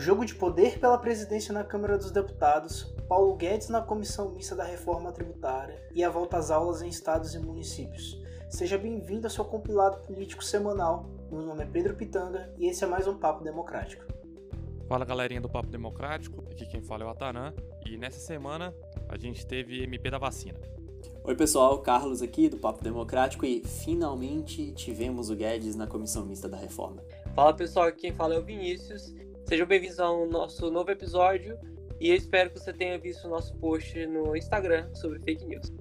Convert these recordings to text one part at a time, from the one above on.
O jogo de poder pela presidência na Câmara dos Deputados, Paulo Guedes na comissão mista da reforma tributária e a volta às aulas em estados e municípios. Seja bem-vindo ao seu compilado político semanal. Meu nome é Pedro Pitanga e esse é mais um Papo Democrático. Fala galerinha do Papo Democrático, aqui quem fala é o Atanan e nessa semana a gente teve MP da vacina. Oi pessoal, Carlos aqui do Papo Democrático e finalmente tivemos o Guedes na comissão mista da reforma. Fala pessoal, aqui quem fala é o Vinícius. Sejam bem-vindos ao nosso novo episódio e eu espero que você tenha visto o nosso post no Instagram sobre fake news.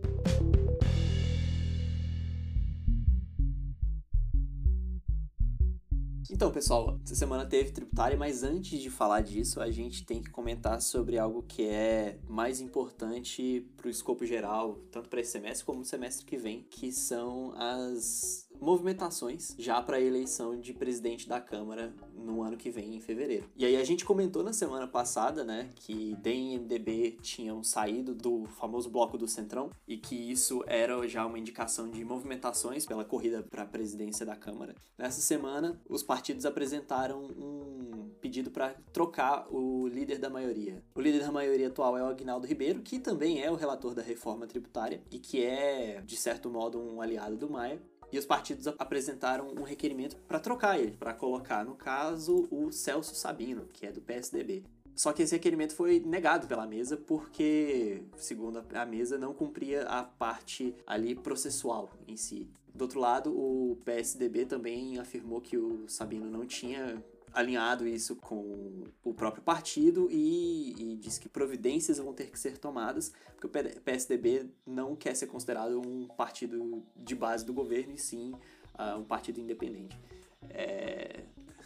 Então, pessoal, essa semana teve tributária, mas antes de falar disso, a gente tem que comentar sobre algo que é mais importante para o escopo geral, tanto para esse semestre como no semestre que vem, que são as movimentações já para a eleição de presidente da Câmara no ano que vem, em fevereiro. E aí a gente comentou na semana passada, né, que DEM e MDB tinham saído do famoso bloco do Centrão e que isso era já uma indicação de movimentações pela corrida para a presidência da Câmara. Nessa semana, os partidos apresentaram um pedido para trocar o líder da maioria. O líder da maioria atual é o Agnaldo Ribeiro, que também é o relator da reforma tributária e que é, de certo modo, um aliado do Maia. E os partidos apresentaram um requerimento para trocar ele, para colocar, no caso, o Celso Sabino, que é do PSDB. Só que esse requerimento foi negado pela mesa porque, segundo a mesa, não cumpria a parte ali processual em si. Do outro lado, o PSDB também afirmou que o Sabino não tinha alinhado isso com o próprio partido e, e diz que providências vão ter que ser tomadas, porque o PSDB não quer ser considerado um partido de base do governo, e sim uh, um partido independente. É...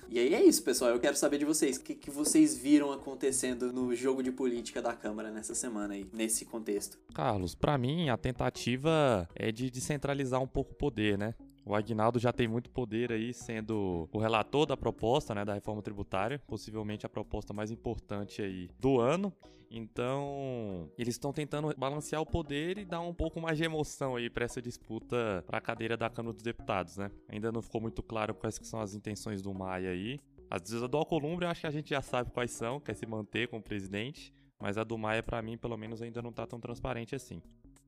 E aí é isso, pessoal. Eu quero saber de vocês. O que, que vocês viram acontecendo no jogo de política da Câmara nessa semana aí, nesse contexto? Carlos, para mim, a tentativa é de descentralizar um pouco o poder, né? O Agnaldo já tem muito poder aí, sendo o relator da proposta, né, da reforma tributária, possivelmente a proposta mais importante aí do ano. Então, eles estão tentando balancear o poder e dar um pouco mais de emoção aí para essa disputa para a cadeira da Câmara dos Deputados, né? Ainda não ficou muito claro quais que são as intenções do Maia aí. As do Alcolumbre eu acho que a gente já sabe quais são, quer se manter como presidente, mas a do Maia para mim, pelo menos, ainda não tá tão transparente assim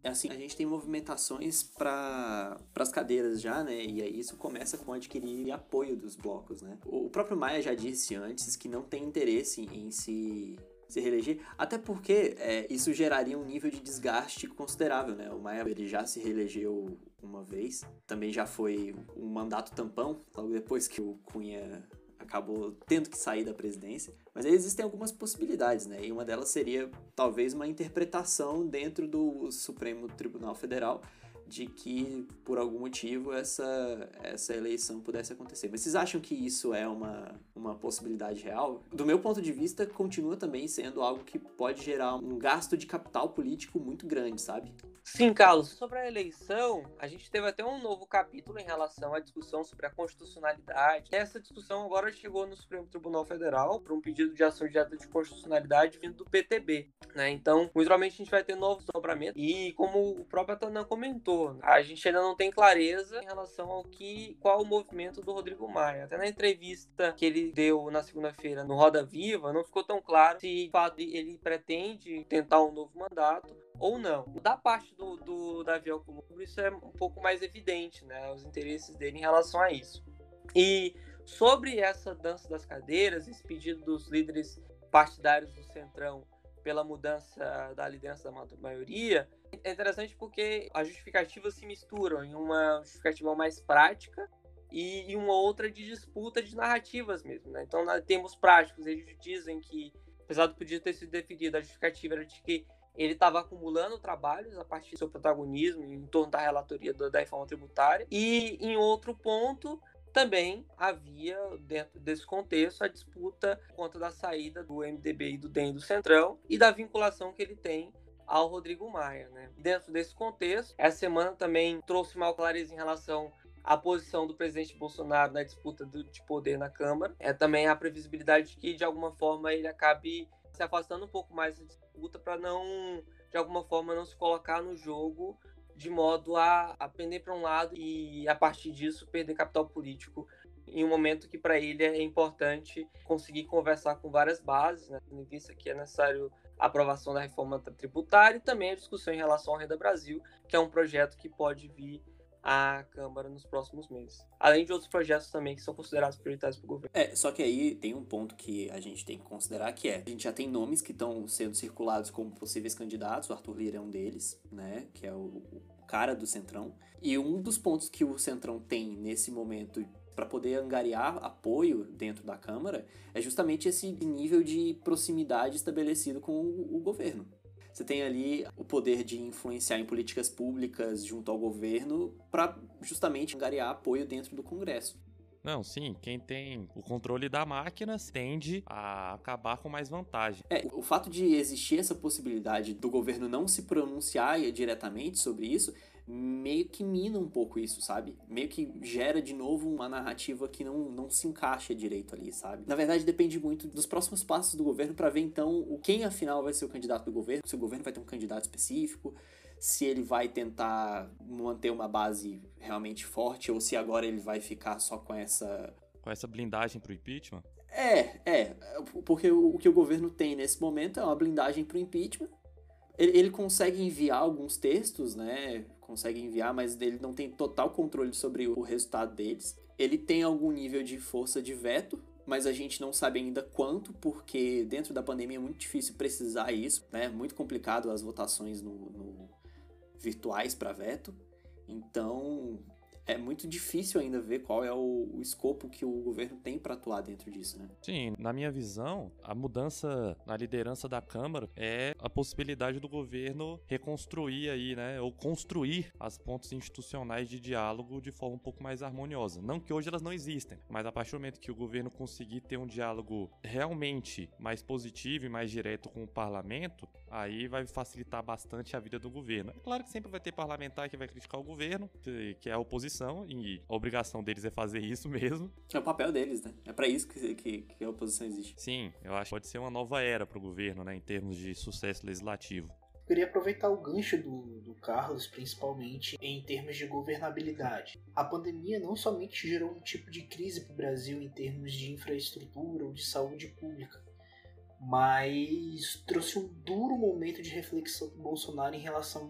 assim, a gente tem movimentações para as cadeiras já, né? E aí isso começa com adquirir apoio dos blocos, né? O próprio Maia já disse antes que não tem interesse em se se reeleger, até porque é, isso geraria um nível de desgaste considerável, né? O Maia ele já se reelegeu uma vez, também já foi um mandato tampão, logo depois que o Cunha acabou tendo que sair da presidência. Mas aí existem algumas possibilidades, né? E uma delas seria talvez uma interpretação dentro do Supremo Tribunal Federal de que por algum motivo essa, essa eleição pudesse acontecer. Mas vocês acham que isso é uma, uma possibilidade real? Do meu ponto de vista, continua também sendo algo que pode gerar um gasto de capital político muito grande, sabe? Sim, Carlos. Sobre a eleição, a gente teve até um novo capítulo em relação à discussão sobre a constitucionalidade. Essa discussão agora chegou no Supremo Tribunal Federal por um pedido de ação direta de constitucionalidade vindo do PTB. Né? Então, muito provavelmente a gente vai ter novos dobramentos. E como o próprio Atanan comentou, a gente ainda não tem clareza em relação ao que qual o movimento do Rodrigo Maia. Até na entrevista que ele deu na segunda-feira no Roda Viva, não ficou tão claro se ele pretende tentar um novo mandato ou não. Da parte do, do Davi Alcolumbre, isso é um pouco mais evidente, né? Os interesses dele em relação a isso. E sobre essa dança das cadeiras, esse pedido dos líderes partidários do Centrão pela mudança da liderança da maioria, é interessante porque as justificativas se misturam em uma justificativa mais prática e, uma outra de disputa de narrativas mesmo. Né? Então, temos práticos, eles dizem que, apesar do pedido ter sido definido, a justificativa era de que ele estava acumulando trabalhos a partir do seu protagonismo em torno da relatoria da reforma tributária. E em outro ponto, também havia, dentro desse contexto, a disputa contra da saída do MDB e do DEM do Centrão e da vinculação que ele tem ao Rodrigo Maia. Né? Dentro desse contexto, essa semana também trouxe mal clareza em relação à posição do presidente Bolsonaro na disputa de poder na Câmara. É também a previsibilidade de que, de alguma forma, ele acabe se afastando um pouco mais da disputa para não, de alguma forma, não se colocar no jogo de modo a, a pender para um lado e, a partir disso, perder capital político em um momento que para ele é importante conseguir conversar com várias bases, né? tendo em vista que é necessário a aprovação da reforma tributária e também a discussão em relação ao Renda Brasil, que é um projeto que pode vir à Câmara nos próximos meses. Além de outros projetos também que são considerados prioritários para o governo. É, só que aí tem um ponto que a gente tem que considerar que é, a gente já tem nomes que estão sendo circulados como possíveis candidatos, o Arthur Lira é um deles, né, que é o, o cara do Centrão, e um dos pontos que o Centrão tem nesse momento para poder angariar apoio dentro da Câmara é justamente esse nível de proximidade estabelecido com o, o governo. Você tem ali o poder de influenciar em políticas públicas junto ao governo para justamente angariar apoio dentro do Congresso. Não, sim, quem tem o controle da máquina tende a acabar com mais vantagem. É, o fato de existir essa possibilidade do governo não se pronunciar diretamente sobre isso meio que mina um pouco isso, sabe? Meio que gera de novo uma narrativa que não, não se encaixa direito ali, sabe? Na verdade, depende muito dos próximos passos do governo para ver então o quem afinal vai ser o candidato do governo, se o governo vai ter um candidato específico, se ele vai tentar manter uma base realmente forte ou se agora ele vai ficar só com essa com essa blindagem pro impeachment. É, é, porque o, o que o governo tem nesse momento é uma blindagem pro impeachment. Ele, ele consegue enviar alguns textos, né, consegue enviar, mas ele não tem total controle sobre o resultado deles. Ele tem algum nível de força de veto, mas a gente não sabe ainda quanto, porque dentro da pandemia é muito difícil precisar isso, né? Muito complicado as votações no, no virtuais para veto. Então, é muito difícil ainda ver qual é o, o escopo que o governo tem para atuar dentro disso, né? Sim, na minha visão, a mudança na liderança da Câmara é a possibilidade do governo reconstruir aí, né, ou construir as pontes institucionais de diálogo de forma um pouco mais harmoniosa. Não que hoje elas não existem, mas a partir do momento que o governo conseguir ter um diálogo realmente mais positivo e mais direto com o parlamento, aí vai facilitar bastante a vida do governo. É claro que sempre vai ter parlamentar que vai criticar o governo, que é a oposição, e a obrigação deles é fazer isso mesmo. É o papel deles, né? É para isso que, que, que, a oposição existe. Sim, eu acho que pode ser uma nova era para o governo, né, em termos de sucesso legislativo. Eu queria aproveitar o gancho do, do, Carlos, principalmente em termos de governabilidade. A pandemia não somente gerou um tipo de crise para o Brasil em termos de infraestrutura ou de saúde pública, mas trouxe um duro momento de reflexão do Bolsonaro em relação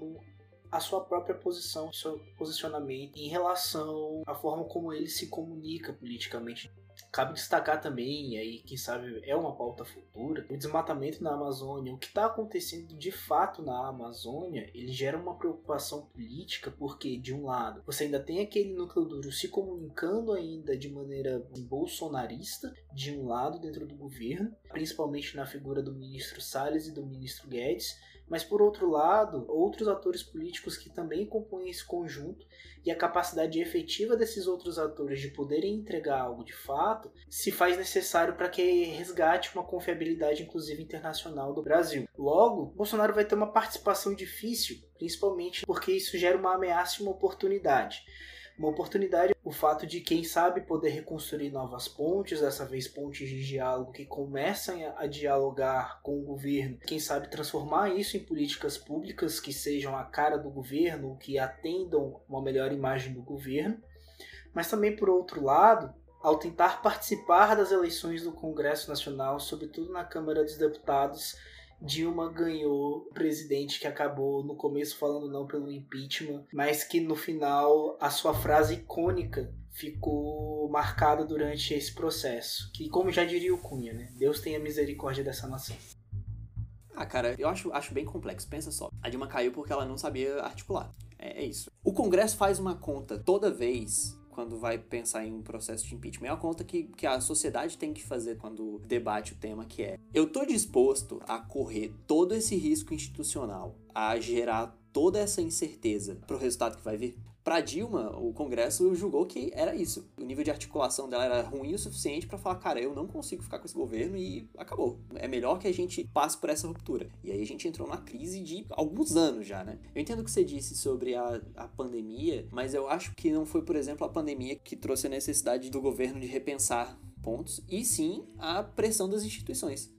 à sua própria posição, seu posicionamento em relação à forma como ele se comunica politicamente Cabe destacar também, e aí quem sabe é uma pauta futura, o desmatamento na Amazônia. O que está acontecendo de fato na Amazônia, ele gera uma preocupação política, porque de um lado você ainda tem aquele núcleo duro se comunicando ainda de maneira bolsonarista, de um lado dentro do governo, principalmente na figura do ministro Salles e do ministro Guedes, mas por outro lado, outros atores políticos que também compõem esse conjunto e a capacidade efetiva desses outros atores de poderem entregar algo de fato se faz necessário para que resgate uma confiabilidade, inclusive internacional, do Brasil. Logo, Bolsonaro vai ter uma participação difícil, principalmente porque isso gera uma ameaça e uma oportunidade uma oportunidade o fato de quem sabe poder reconstruir novas pontes, dessa vez pontes de diálogo que comecem a dialogar com o governo, quem sabe transformar isso em políticas públicas que sejam a cara do governo, que atendam uma melhor imagem do governo. Mas também por outro lado, ao tentar participar das eleições do Congresso Nacional, sobretudo na Câmara dos Deputados, Dilma ganhou o presidente que acabou no começo falando não pelo impeachment, mas que no final a sua frase icônica ficou marcada durante esse processo. Que, como já diria o Cunha, né? Deus tenha misericórdia dessa nação. Ah, cara, eu acho, acho bem complexo. Pensa só. A Dilma caiu porque ela não sabia articular. É, é isso. O Congresso faz uma conta toda vez quando vai pensar em um processo de impeachment. É uma conta que, que a sociedade tem que fazer quando debate o tema que é: eu tô disposto a correr todo esse risco institucional, a gerar toda essa incerteza pro resultado que vai vir? Para Dilma, o Congresso julgou que era isso. O nível de articulação dela era ruim o suficiente para falar, cara, eu não consigo ficar com esse governo e acabou. É melhor que a gente passe por essa ruptura. E aí a gente entrou na crise de alguns anos já, né? Eu entendo o que você disse sobre a, a pandemia, mas eu acho que não foi, por exemplo, a pandemia que trouxe a necessidade do governo de repensar pontos, e sim a pressão das instituições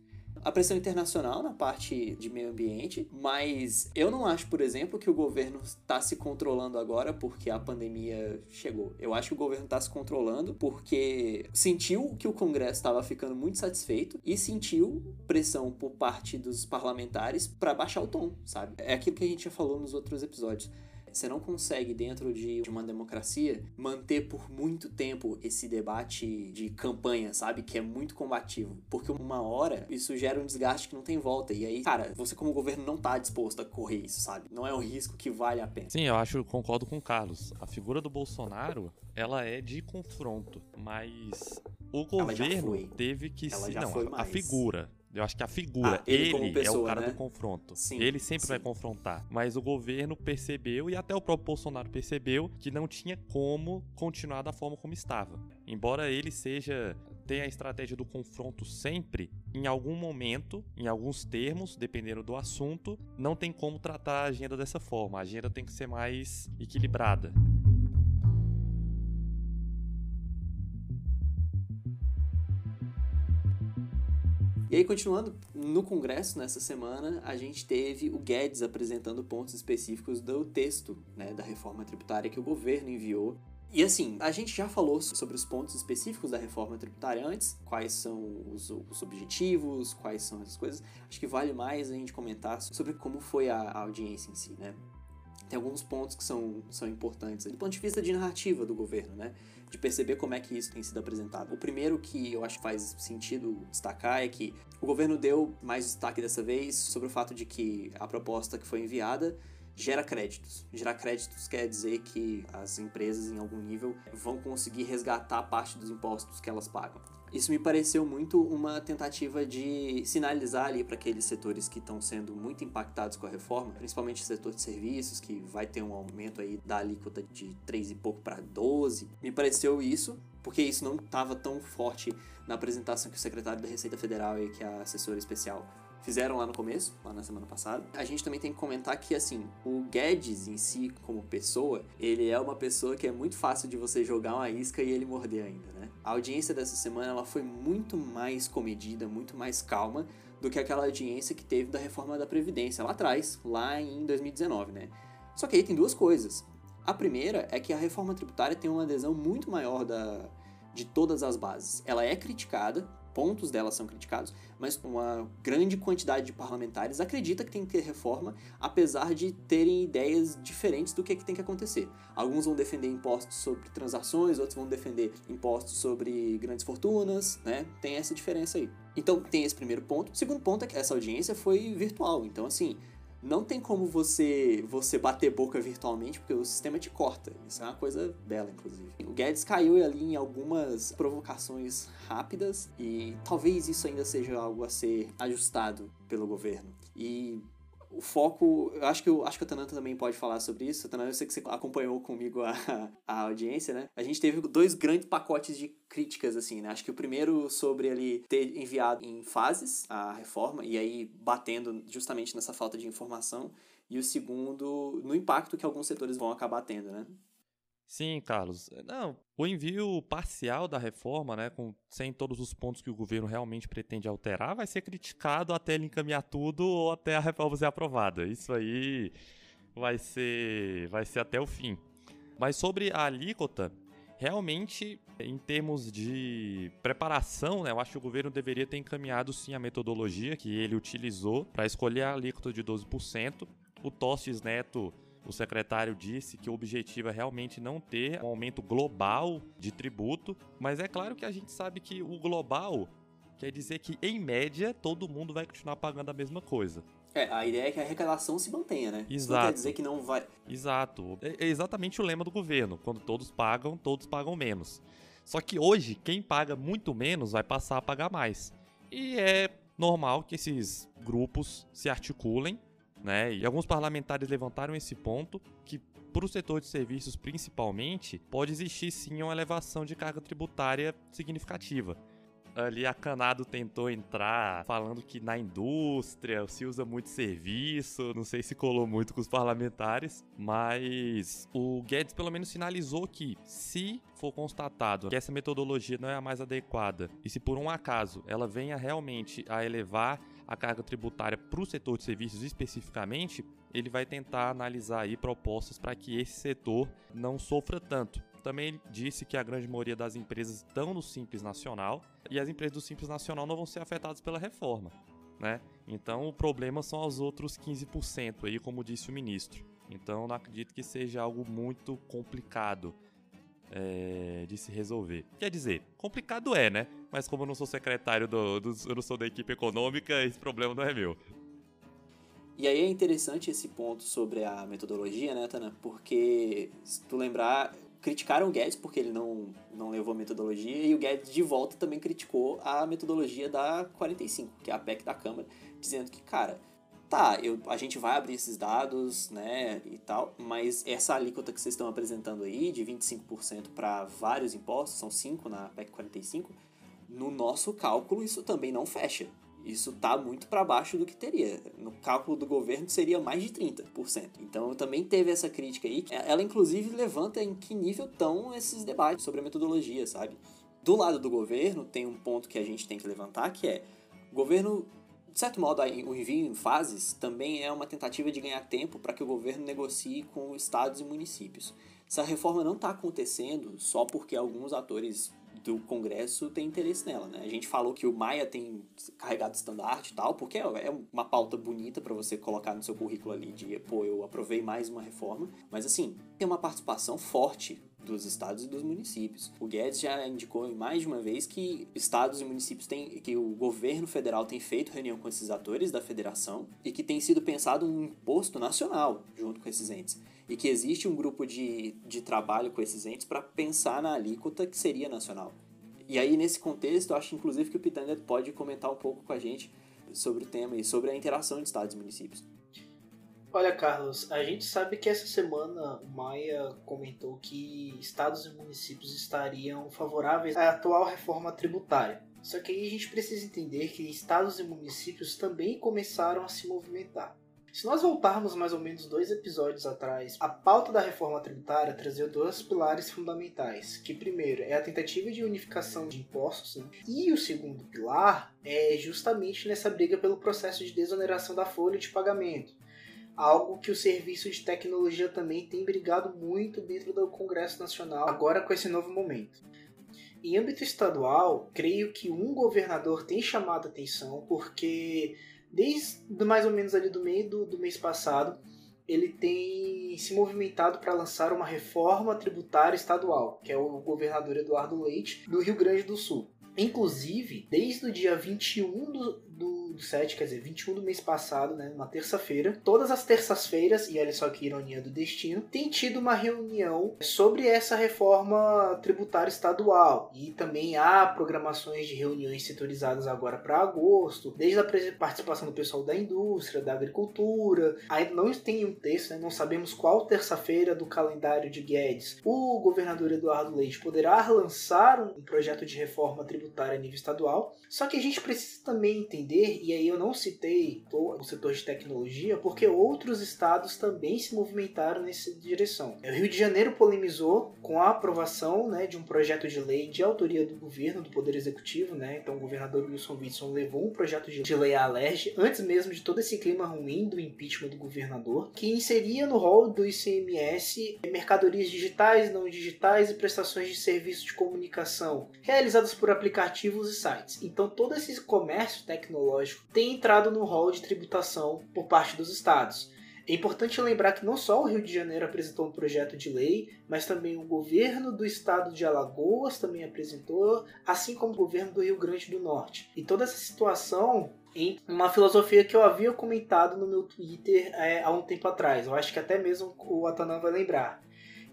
a pressão internacional na parte de meio ambiente, mas eu não acho, por exemplo, que o governo está se controlando agora porque a pandemia chegou. Eu acho que o governo está se controlando porque sentiu que o Congresso estava ficando muito satisfeito e sentiu pressão por parte dos parlamentares para baixar o tom, sabe? É aquilo que a gente já falou nos outros episódios. Você não consegue, dentro de uma democracia, manter por muito tempo esse debate de campanha, sabe? Que é muito combativo. Porque uma hora isso gera um desgaste que não tem volta. E aí, cara, você como governo não tá disposto a correr isso, sabe? Não é um risco que vale a pena. Sim, eu acho, concordo com o Carlos. A figura do Bolsonaro, ela é de confronto, mas o governo teve que ela se. Não, foi a, a figura. Eu acho que a figura, Ah, ele ele, como é o pessoa, cara né? do confronto. Sim, ele sempre sim. vai confrontar. Mas o governo percebeu, e até o próprio Bolsonaro percebeu, que não tinha como continuar da forma como estava. Embora ele seja. tenha a estratégia do confronto sempre, em algum momento, em alguns termos, dependendo do assunto, não tem como tratar a agenda dessa forma. A agenda tem que ser mais equilibrada. E aí, continuando, no Congresso, nessa semana, a gente teve o Guedes apresentando pontos específicos do texto né, da reforma tributária que o governo enviou. E assim, a gente já falou sobre os pontos específicos da reforma tributária antes, quais são os, os objetivos, quais são essas coisas. Acho que vale mais a gente comentar sobre como foi a, a audiência em si, né? Tem alguns pontos que são, são importantes do ponto de vista de narrativa do governo, né? De perceber como é que isso tem sido apresentado. O primeiro que eu acho que faz sentido destacar é que o governo deu mais destaque dessa vez sobre o fato de que a proposta que foi enviada gera créditos. Gerar créditos quer dizer que as empresas, em algum nível, vão conseguir resgatar parte dos impostos que elas pagam. Isso me pareceu muito uma tentativa de sinalizar ali para aqueles setores que estão sendo muito impactados com a reforma, principalmente o setor de serviços, que vai ter um aumento aí da alíquota de 3 e pouco para 12. Me pareceu isso, porque isso não estava tão forte na apresentação que o secretário da Receita Federal e que a assessora especial fizeram lá no começo, lá na semana passada. A gente também tem que comentar que, assim, o Guedes em si, como pessoa, ele é uma pessoa que é muito fácil de você jogar uma isca e ele morder ainda, né? A audiência dessa semana, ela foi muito mais comedida, muito mais calma do que aquela audiência que teve da reforma da Previdência lá atrás, lá em 2019, né? Só que aí tem duas coisas. A primeira é que a reforma tributária tem uma adesão muito maior da, de todas as bases. Ela é criticada, pontos dela são criticados, mas uma grande quantidade de parlamentares acredita que tem que ter reforma, apesar de terem ideias diferentes do que, é que tem que acontecer. Alguns vão defender impostos sobre transações, outros vão defender impostos sobre grandes fortunas, né? Tem essa diferença aí. Então tem esse primeiro ponto. O segundo ponto é que essa audiência foi virtual, então assim, não tem como você você bater boca virtualmente, porque o sistema te corta. Isso é uma coisa bela, inclusive. O Guedes caiu ali em algumas provocações rápidas e talvez isso ainda seja algo a ser ajustado pelo governo. E o foco, eu acho que, eu, acho que a Tananta também pode falar sobre isso. Tananta, eu sei que você acompanhou comigo a, a audiência, né? A gente teve dois grandes pacotes de críticas, assim, né? Acho que o primeiro sobre ele ter enviado em fases a reforma, e aí batendo justamente nessa falta de informação. E o segundo, no impacto que alguns setores vão acabar tendo, né? Sim, Carlos. Não, o envio parcial da reforma, né, com, sem todos os pontos que o governo realmente pretende alterar, vai ser criticado até ele encaminhar tudo ou até a reforma ser aprovada. Isso aí vai ser, vai ser até o fim. Mas sobre a alíquota, realmente, em termos de preparação, né, eu acho que o governo deveria ter encaminhado sim a metodologia que ele utilizou para escolher a alíquota de 12%. O Tostes Neto o secretário disse que o objetivo é realmente não ter um aumento global de tributo, mas é claro que a gente sabe que o global quer dizer que, em média, todo mundo vai continuar pagando a mesma coisa. É, a ideia é que a arrecadação se mantenha, né? Isso Exato. não quer dizer que não vai. Exato. É é exatamente o lema do governo. Quando todos pagam, todos pagam menos. Só que hoje, quem paga muito menos vai passar a pagar mais. E é normal que esses grupos se articulem né? E alguns parlamentares levantaram esse ponto que para o setor de serviços principalmente pode existir sim uma elevação de carga tributária significativa. Ali a Canado tentou entrar falando que na indústria se usa muito serviço, não sei se colou muito com os parlamentares, mas o Guedes pelo menos sinalizou que se for constatado que essa metodologia não é a mais adequada e se por um acaso ela venha realmente a elevar a carga tributária para o setor de serviços especificamente, ele vai tentar analisar aí propostas para que esse setor não sofra tanto. Também disse que a grande maioria das empresas estão no Simples Nacional e as empresas do Simples Nacional não vão ser afetadas pela reforma, né? Então o problema são os outros 15% aí, como disse o ministro. Então não acredito que seja algo muito complicado é, de se resolver. Quer dizer, complicado é, né? Mas como eu não sou secretário do, do, eu não sou da equipe econômica, esse problema não é meu. E aí é interessante esse ponto sobre a metodologia, né, Tana? Porque, se tu lembrar, criticaram o Guedes porque ele não, não levou a metodologia e o Guedes de volta também criticou a metodologia da 45, que é a PEC da Câmara, dizendo que, cara, tá, eu, a gente vai abrir esses dados, né, e tal, mas essa alíquota que vocês estão apresentando aí, de 25% para vários impostos, são 5 na PEC 45, no nosso cálculo isso também não fecha. Isso está muito para baixo do que teria. No cálculo do governo seria mais de 30%. Então também teve essa crítica aí. Ela inclusive levanta em que nível estão esses debates sobre a metodologia, sabe? Do lado do governo tem um ponto que a gente tem que levantar que é o governo de certo modo, o envio em fases também é uma tentativa de ganhar tempo para que o governo negocie com estados e municípios. Essa reforma não está acontecendo só porque alguns atores do Congresso têm interesse nela, né? A gente falou que o Maia tem carregado estandarte e tal, porque é uma pauta bonita para você colocar no seu currículo ali de, pô, eu aprovei mais uma reforma, mas assim, tem uma participação forte dos estados e dos municípios. O Guedes já indicou mais de uma vez que estados e municípios têm, que o governo federal tem feito reunião com esses atores da federação e que tem sido pensado um imposto nacional junto com esses entes. E que existe um grupo de, de trabalho com esses entes para pensar na alíquota que seria nacional. E aí, nesse contexto, eu acho inclusive que o Pitanga pode comentar um pouco com a gente sobre o tema e sobre a interação de estados e municípios. Olha, Carlos, a gente sabe que essa semana o Maia comentou que estados e municípios estariam favoráveis à atual reforma tributária. Só que aí a gente precisa entender que estados e municípios também começaram a se movimentar. Se nós voltarmos mais ou menos dois episódios atrás, a pauta da reforma tributária trazia dois pilares fundamentais, que primeiro é a tentativa de unificação de impostos, né? e o segundo pilar é justamente nessa briga pelo processo de desoneração da folha de pagamento algo que o serviço de tecnologia também tem brigado muito dentro do Congresso Nacional, agora com esse novo momento. Em âmbito estadual, creio que um governador tem chamado atenção porque desde mais ou menos ali do meio do, do mês passado, ele tem se movimentado para lançar uma reforma tributária estadual, que é o governador Eduardo Leite, do Rio Grande do Sul. Inclusive, desde o dia 21 do, do, do 7, quer dizer, 21 do mês passado, né, uma terça-feira, todas as terças-feiras, e olha só que ironia do destino, tem tido uma reunião sobre essa reforma tributária estadual. E também há programações de reuniões setorizadas agora para agosto, desde a participação do pessoal da indústria, da agricultura. Ainda não tem um texto, né, não sabemos qual terça-feira do calendário de Guedes o governador Eduardo Leite poderá lançar um projeto de reforma tributária a nível estadual. Só que a gente precisa também também entender, e aí eu não citei o setor de tecnologia, porque outros estados também se movimentaram nessa direção. O Rio de Janeiro polemizou com a aprovação né, de um projeto de lei de autoria do governo, do Poder Executivo, né? então o governador Wilson Witson levou um projeto de lei à LERJ, antes mesmo de todo esse clima ruim do impeachment do governador, que inseria no rol do ICMS mercadorias digitais, não digitais e prestações de serviço de comunicação realizadas por aplicativos e sites. Então todo esse comércio tecnológico tem entrado no rol de tributação por parte dos estados. É importante lembrar que não só o Rio de Janeiro apresentou um projeto de lei, mas também o governo do estado de Alagoas também apresentou, assim como o governo do Rio Grande do Norte. E toda essa situação em uma filosofia que eu havia comentado no meu Twitter é, há um tempo atrás. Eu acho que até mesmo o Atanan vai lembrar.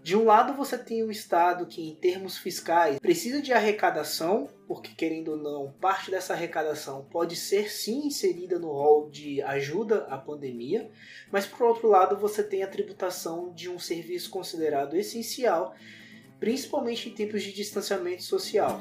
De um lado, você tem o Estado que, em termos fiscais, precisa de arrecadação, porque, querendo ou não, parte dessa arrecadação pode ser sim inserida no rol de ajuda à pandemia, mas, por outro lado, você tem a tributação de um serviço considerado essencial, principalmente em tempos de distanciamento social.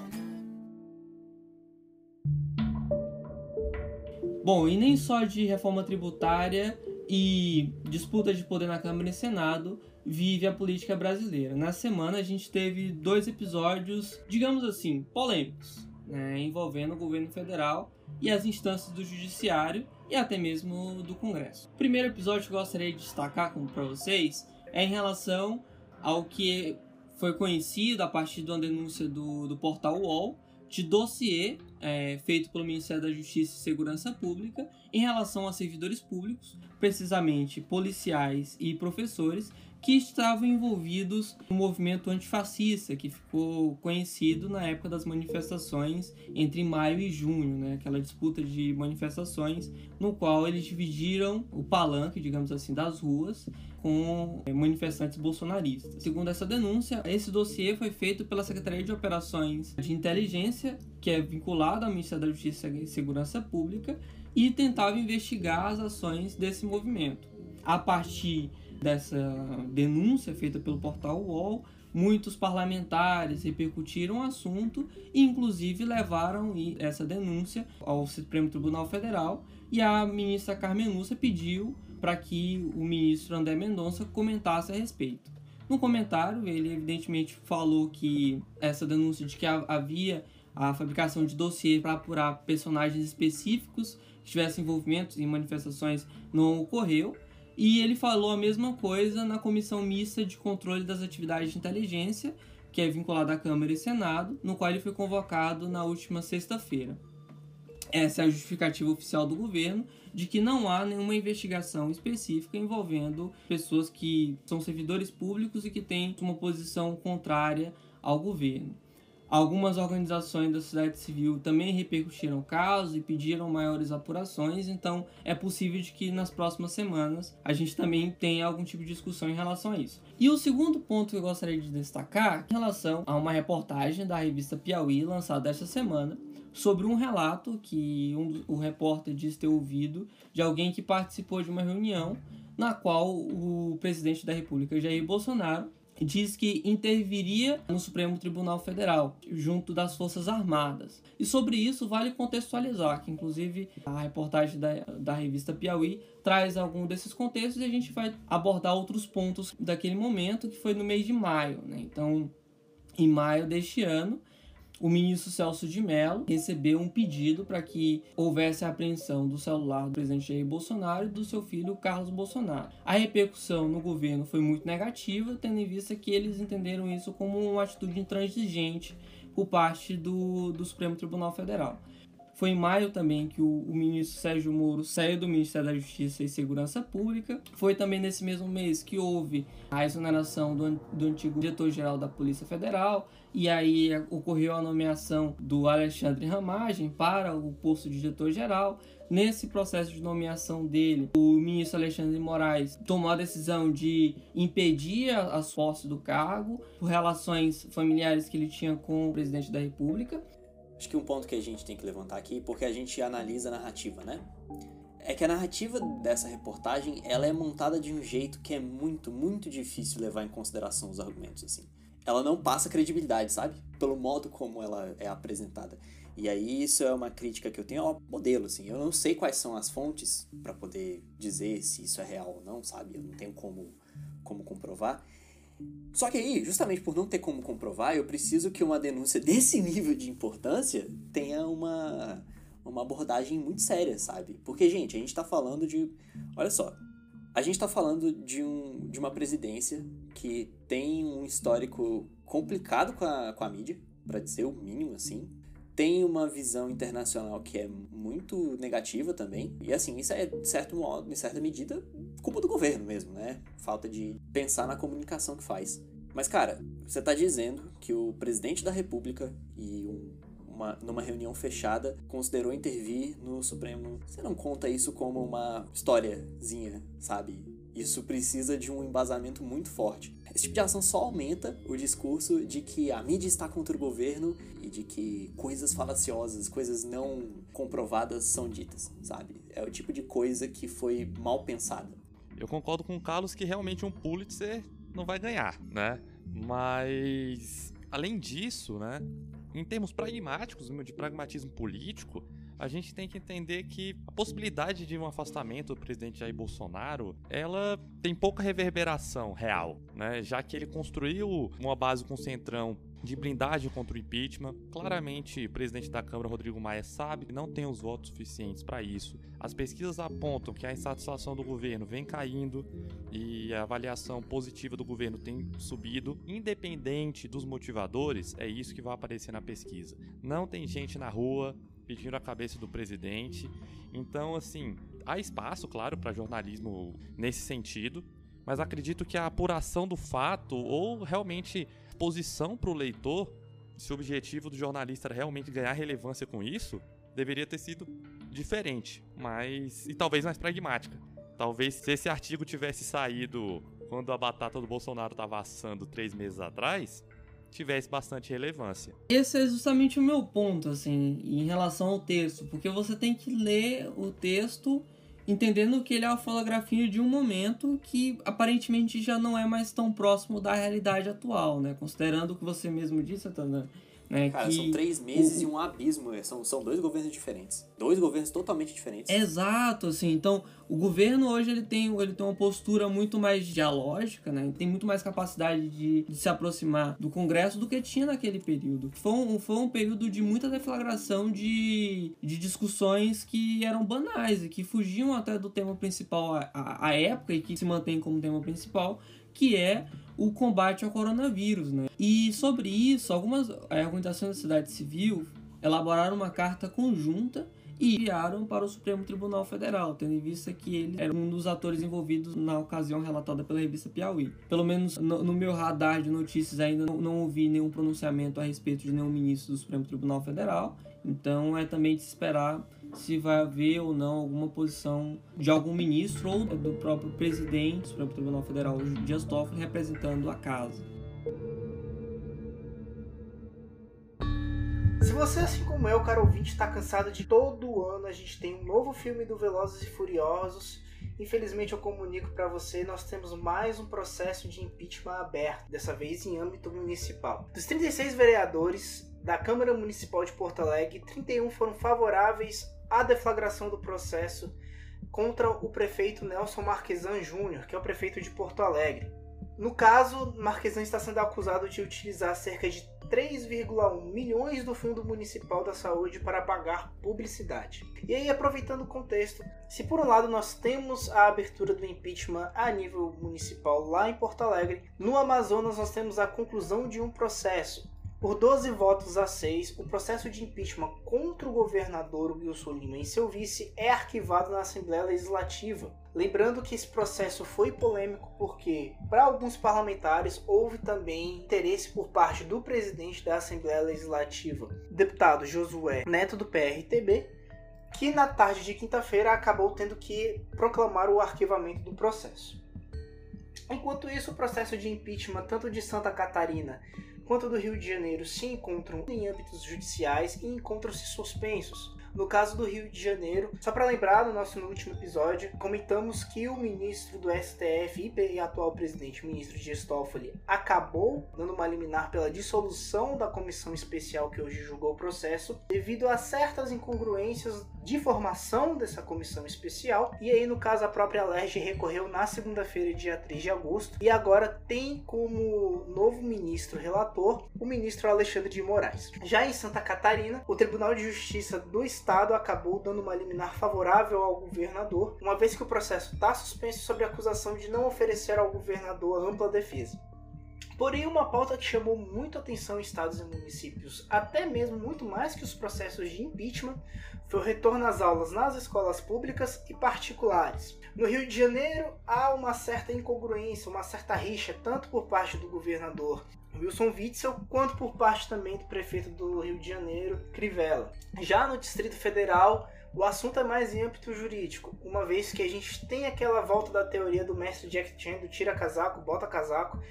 Bom, e nem só de reforma tributária e disputa de poder na Câmara e Senado vive a política brasileira. Na semana a gente teve dois episódios, digamos assim, polêmicos. né, envolvendo o governo federal e as instâncias do judiciário e até mesmo do Congresso. O primeiro episódio que eu gostaria de destacar para vocês é em relação ao que foi conhecido a partir de uma denúncia do, do portal UOL de dossiê é, feito pelo Ministério da Justiça e Segurança Pública em relação a servidores públicos, precisamente policiais e professores, que estavam envolvidos no movimento antifascista, que ficou conhecido na época das manifestações entre maio e junho, né? aquela disputa de manifestações, no qual eles dividiram o palanque, digamos assim, das ruas com eh, manifestantes bolsonaristas. Segundo essa denúncia, esse dossiê foi feito pela Secretaria de Operações de Inteligência, que é vinculada ao Ministério da Justiça e Segurança Pública, e tentava investigar as ações desse movimento. A partir dessa denúncia feita pelo portal UOL, muitos parlamentares repercutiram o assunto e, inclusive, levaram essa denúncia ao Supremo Tribunal Federal e a ministra Carmen Lúcia pediu para que o ministro André Mendonça comentasse a respeito. No comentário, ele evidentemente falou que essa denúncia de que havia a fabricação de dossiê para apurar personagens específicos que tivessem envolvimentos em manifestações não ocorreu. E ele falou a mesma coisa na comissão mista de controle das atividades de inteligência, que é vinculada à Câmara e Senado, no qual ele foi convocado na última sexta-feira. Essa é a justificativa oficial do governo de que não há nenhuma investigação específica envolvendo pessoas que são servidores públicos e que têm uma posição contrária ao governo. Algumas organizações da sociedade civil também repercutiram o caso e pediram maiores apurações, então é possível de que nas próximas semanas a gente também tenha algum tipo de discussão em relação a isso. E o segundo ponto que eu gostaria de destacar em relação a uma reportagem da revista Piauí lançada esta semana, sobre um relato que um, o repórter diz ter ouvido de alguém que participou de uma reunião na qual o presidente da República, Jair Bolsonaro, diz que interviria no Supremo Tribunal Federal, junto das Forças Armadas. E sobre isso vale contextualizar, que inclusive a reportagem da, da revista Piauí traz algum desses contextos e a gente vai abordar outros pontos daquele momento, que foi no mês de maio. Né? Então, em maio deste ano, o ministro Celso de Mello recebeu um pedido para que houvesse a apreensão do celular do presidente Jair Bolsonaro e do seu filho Carlos Bolsonaro. A repercussão no governo foi muito negativa, tendo em vista que eles entenderam isso como uma atitude intransigente por parte do, do Supremo Tribunal Federal. Foi em maio também que o, o, ministro Sérgio Moro saiu do Ministério da Justiça e Segurança Pública. Foi também nesse mesmo mês que houve a exoneração do, do antigo diretor-geral da Polícia Federal. E aí ocorreu a nomeação do Alexandre Ramagem para o posto de diretor-geral. Nesse processo de nomeação dele, o ministro Alexandre Moraes tomou a decisão de impedir as posses do cargo por relações familiares que ele tinha com o presidente da República. Acho que um ponto que a gente tem que levantar aqui, porque a gente analisa a narrativa, né? É que a narrativa dessa reportagem, ela é montada de um jeito que é muito, muito difícil levar em consideração os argumentos, assim. Ela não passa credibilidade, sabe? Pelo modo como ela é apresentada. E aí isso é uma crítica que eu tenho ao modelo, assim. Eu não sei quais são as fontes para poder dizer se isso é real ou não, sabe? Eu não tenho como, como comprovar. Só que aí, justamente por não ter como comprovar, eu preciso que uma denúncia desse nível de importância tenha uma, uma abordagem muito séria, sabe? Porque, gente, a gente tá falando de. Olha só. A gente tá falando de, um, de uma presidência que tem um histórico complicado com a, com a mídia, para dizer o mínimo, assim tem uma visão internacional que é muito negativa também. E assim, isso é, de certo modo, em certa medida, culpa do governo mesmo, né? Falta de pensar na comunicação que faz. Mas, cara, você tá dizendo que o presidente da República e um, uma, numa reunião fechada considerou intervir no Supremo. Você não conta isso como uma historiazinha, sabe? Isso precisa de um embasamento muito forte. Esse tipo de ação só aumenta o discurso de que a mídia está contra o governo e de que coisas falaciosas, coisas não comprovadas são ditas, sabe? É o tipo de coisa que foi mal pensada. Eu concordo com o Carlos que realmente um Pulitzer não vai ganhar, né? Mas além disso, né, em termos pragmáticos, de pragmatismo político, a gente tem que entender que a possibilidade de um afastamento do presidente Jair Bolsonaro, ela tem pouca reverberação real, né? Já que ele construiu uma base com o Centrão de blindagem contra o impeachment. Claramente, o presidente da Câmara, Rodrigo Maia, sabe que não tem os votos suficientes para isso. As pesquisas apontam que a insatisfação do governo vem caindo e a avaliação positiva do governo tem subido. Independente dos motivadores, é isso que vai aparecer na pesquisa. Não tem gente na rua pedindo a cabeça do presidente. Então, assim, há espaço, claro, para jornalismo nesse sentido, mas acredito que a apuração do fato ou realmente posição para o leitor, se o objetivo do jornalista era realmente ganhar relevância com isso, deveria ter sido diferente, mas e talvez mais pragmática. Talvez se esse artigo tivesse saído quando a batata do Bolsonaro estava assando três meses atrás, tivesse bastante relevância. Esse é justamente o meu ponto, assim, em relação ao texto, porque você tem que ler o texto entendendo que ele é a fotografia de um momento que aparentemente já não é mais tão próximo da realidade atual, né? Considerando o que você mesmo disse, Tana, né? Cara, são três meses o... e um abismo. é, São, são dois governos diferentes. Dois governos totalmente diferentes. Exato, assim. Então, o governo hoje ele tem, ele tem uma postura muito mais dialógica, né? Ele tem muito mais capacidade de, de se aproximar do Congresso do que tinha naquele período. Foi um, foi um período de muita deflagração de, de discussões que eram banais e que fugiam até do tema principal à época e que se mantém como tema principal, que é o combate ao coronavírus, né? E sobre isso, algumas é, organizações da sociedade civil elaboraram uma carta conjunta e enviaram para o Supremo Tribunal Federal, tendo em vista que ele era um dos atores envolvidos na ocasião relatada pela revista Piauí. Pelo menos no, no meu radar de notícias ainda não, não ouvi nenhum pronunciamento a respeito de nenhum ministro do Supremo Tribunal Federal, então é também de se esperar se vai haver ou não alguma posição de algum ministro ou do próprio presidente do Supremo Tribunal Federal, Dias Toffoli, representando a casa. Se você, assim como eu, caro ouvinte, está cansado de todo ano a gente tem um novo filme do Velozes e Furiosos, infelizmente eu comunico para você, nós temos mais um processo de impeachment aberto, dessa vez em âmbito municipal. Dos 36 vereadores da Câmara Municipal de Porto Alegre, 31 foram favoráveis à deflagração do processo contra o prefeito Nelson Marquesan Júnior, que é o prefeito de Porto Alegre. No caso, Marquesan está sendo acusado de utilizar cerca de 3,1 milhões do Fundo Municipal da Saúde para pagar publicidade. E aí, aproveitando o contexto, se por um lado nós temos a abertura do impeachment a nível municipal lá em Porto Alegre, no Amazonas nós temos a conclusão de um processo por 12 votos a 6, o processo de impeachment contra o governador Wilson Lima e seu vice é arquivado na Assembleia Legislativa. Lembrando que esse processo foi polêmico porque, para alguns parlamentares, houve também interesse por parte do presidente da Assembleia Legislativa, deputado Josué Neto do PRTB, que na tarde de quinta-feira acabou tendo que proclamar o arquivamento do processo. Enquanto isso, o processo de impeachment tanto de Santa Catarina quanto do Rio de Janeiro se encontram em âmbitos judiciais e encontram-se suspensos. No caso do Rio de Janeiro, só para lembrar, no nosso último episódio, comentamos que o ministro do STF e atual presidente, o ministro Dias Toffoli, acabou dando uma liminar pela dissolução da comissão especial que hoje julgou o processo, devido a certas incongruências de formação dessa comissão especial. E aí, no caso, a própria LERJ recorreu na segunda-feira, dia 3 de agosto, e agora tem como novo ministro relator o ministro Alexandre de Moraes. Já em Santa Catarina, o Tribunal de Justiça do Estado Estado acabou dando uma liminar favorável ao governador, uma vez que o processo está suspenso sobre a acusação de não oferecer ao governador ampla defesa. Porém, uma pauta que chamou muito atenção em estados e municípios, até mesmo muito mais que os processos de impeachment, foi o retorno às aulas nas escolas públicas e particulares. No Rio de Janeiro, há uma certa incongruência, uma certa rixa, tanto por parte do governador Wilson Witzel, quanto por parte também do prefeito do Rio de Janeiro, Crivella. Já no Distrito Federal, o assunto é mais em âmbito jurídico, uma vez que a gente tem aquela volta da teoria do mestre Jack Chan do tira casaco, bota casaco,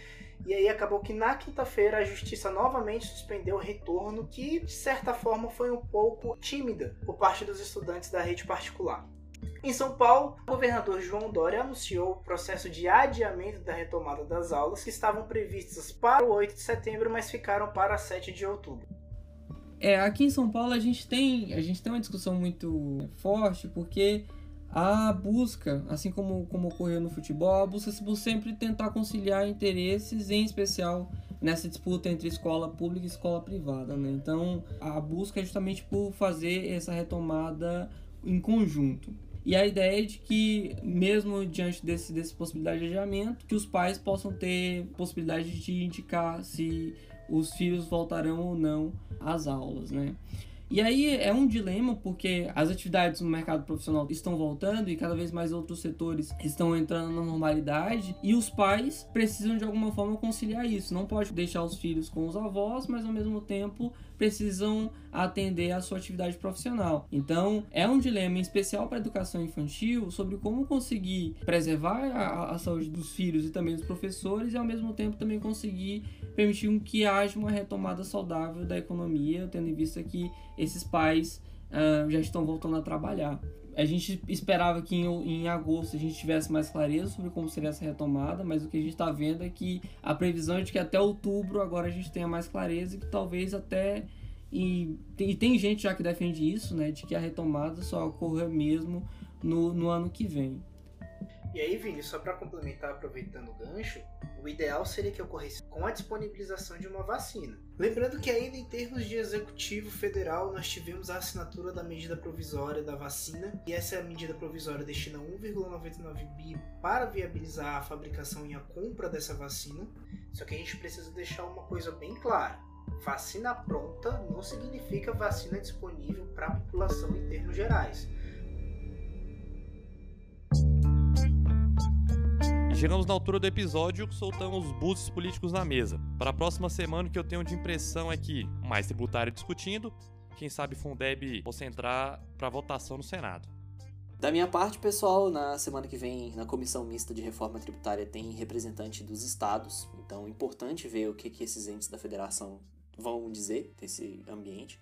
e aí acabou que na quinta-feira a justiça novamente suspendeu o retorno, que de certa forma foi um pouco tímida por parte dos estudantes da rede particular. Em São Paulo, o governador João Dória anunciou o processo de adiamento da retomada das aulas que estavam previstas para o 8 de setembro, mas ficaram para 7 de outubro. É, aqui em São Paulo a gente tem, a gente tem uma discussão muito forte porque a busca, assim como, como ocorreu no futebol, a busca por sempre tentar conciliar interesses, em especial nessa disputa entre escola pública e escola privada, né? Então, a busca é justamente por fazer essa retomada em conjunto. E a ideia é de que, mesmo diante desse, possibilidade de adiamento, que os pais possam ter possibilidade de indicar se os filhos voltarão ou não às aulas, né? E aí é um dilema porque as atividades no mercado profissional estão voltando e cada vez mais outros setores estão entrando na normalidade e os pais precisam de alguma forma conciliar isso. Não pode deixar os filhos com os avós, mas ao mesmo tempo precisam atender à sua atividade profissional. Então, é um dilema em especial para a educação infantil sobre como conseguir preservar a, a, saúde dos filhos e também dos professores e ao mesmo tempo também conseguir permitir que haja uma retomada saudável da economia, tendo em vista que esses pais uh, já estão voltando a trabalhar. A gente esperava que em, em, agosto a gente tivesse mais clareza sobre como seria essa retomada, mas o que a gente está vendo é que a previsão é de que até outubro agora a gente tenha mais clareza e que talvez até. E, e tem gente já que defende isso, né? De que a retomada só ocorra mesmo no, no ano que vem. E aí, Vini, só para complementar, aproveitando o gancho, o ideal seria que ocorresse com a disponibilização de uma vacina. Lembrando que ainda em termos de executivo federal, nós tivemos a assinatura da medida provisória da vacina, e essa medida provisória destina 1,99 bi para viabilizar a fabricação e a compra dessa vacina. Só que a gente precisa deixar uma coisa bem clara. Vacina pronta não significa vacina disponível para a população em termos gerais. Chegamos na altura do episódio, soltamos búzios políticos na mesa. Para a próxima semana, o que eu tenho de impressão é que mais tributário discutindo, quem sabe Fundeb possa entrar para votação no Senado. Da minha parte, pessoal, na semana que vem, na comissão mista de reforma tributária, tem representante dos estados, então é importante ver o que, que esses entes da federação vão dizer desse ambiente.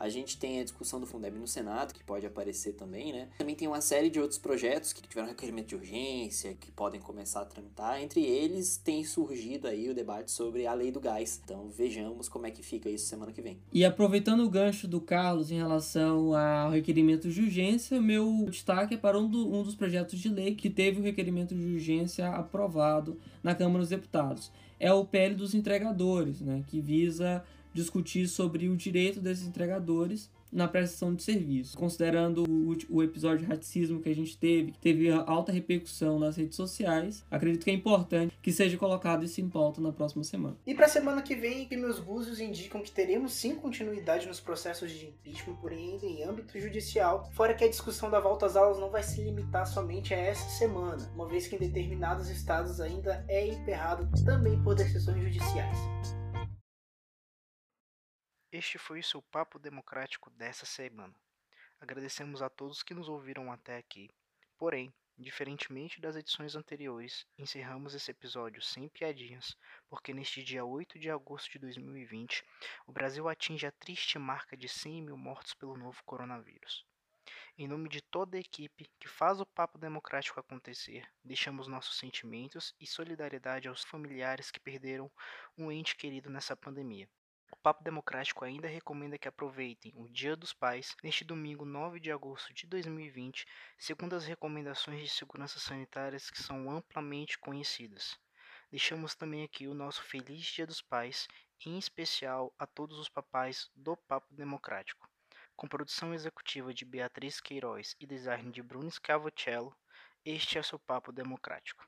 A gente tem a discussão do Fundeb no Senado, que pode aparecer também, né? Também tem uma série de outros projetos que tiveram requerimento de urgência, que podem começar a tramitar. Entre eles, tem surgido aí o debate sobre a lei do gás. Então, vejamos como é que fica isso semana que vem. E aproveitando o gancho do Carlos em relação ao requerimento de urgência, meu destaque é para um, do, um dos projetos de lei que teve o requerimento de urgência aprovado na Câmara dos Deputados. É o PL dos entregadores, né? Que visa discutir sobre o direito desses entregadores na prestação de serviço. Considerando o, o, episódio de racismo que a gente teve, que teve alta repercussão nas redes sociais, acredito que é importante que seja colocado isso em pauta na próxima semana. E para a semana que vem, que meus búzios indicam que teremos sim continuidade nos processos de impeachment, porém em âmbito judicial, fora que a discussão da volta às aulas não vai se limitar somente a essa semana, uma vez que em determinados estados ainda é emperrado também por decisões judiciais. Este foi o seu papo democrático dessa semana. Agradecemos a todos que nos ouviram até aqui. Porém, diferentemente das edições anteriores, encerramos esse episódio sem piadinhas, porque neste dia 8 de agosto de 2020, o Brasil atinge a triste marca de 100 mil mortos pelo novo coronavírus. Em nome de toda a equipe que faz o Papo Democrático acontecer, deixamos nossos sentimentos e solidariedade aos familiares que perderam um ente querido nessa pandemia. O Papo Democrático ainda recomenda que aproveitem o Dia dos Pais neste domingo 9 de agosto de 2020, segundo as recomendações de segurança sanitárias que são amplamente conhecidas. Deixamos também aqui o nosso feliz Dia dos Pais, em especial a todos os papais do Papo Democrático. Com produção executiva de Beatriz Queiroz e design de Bruno Scavocello, este é seu Papo Democrático.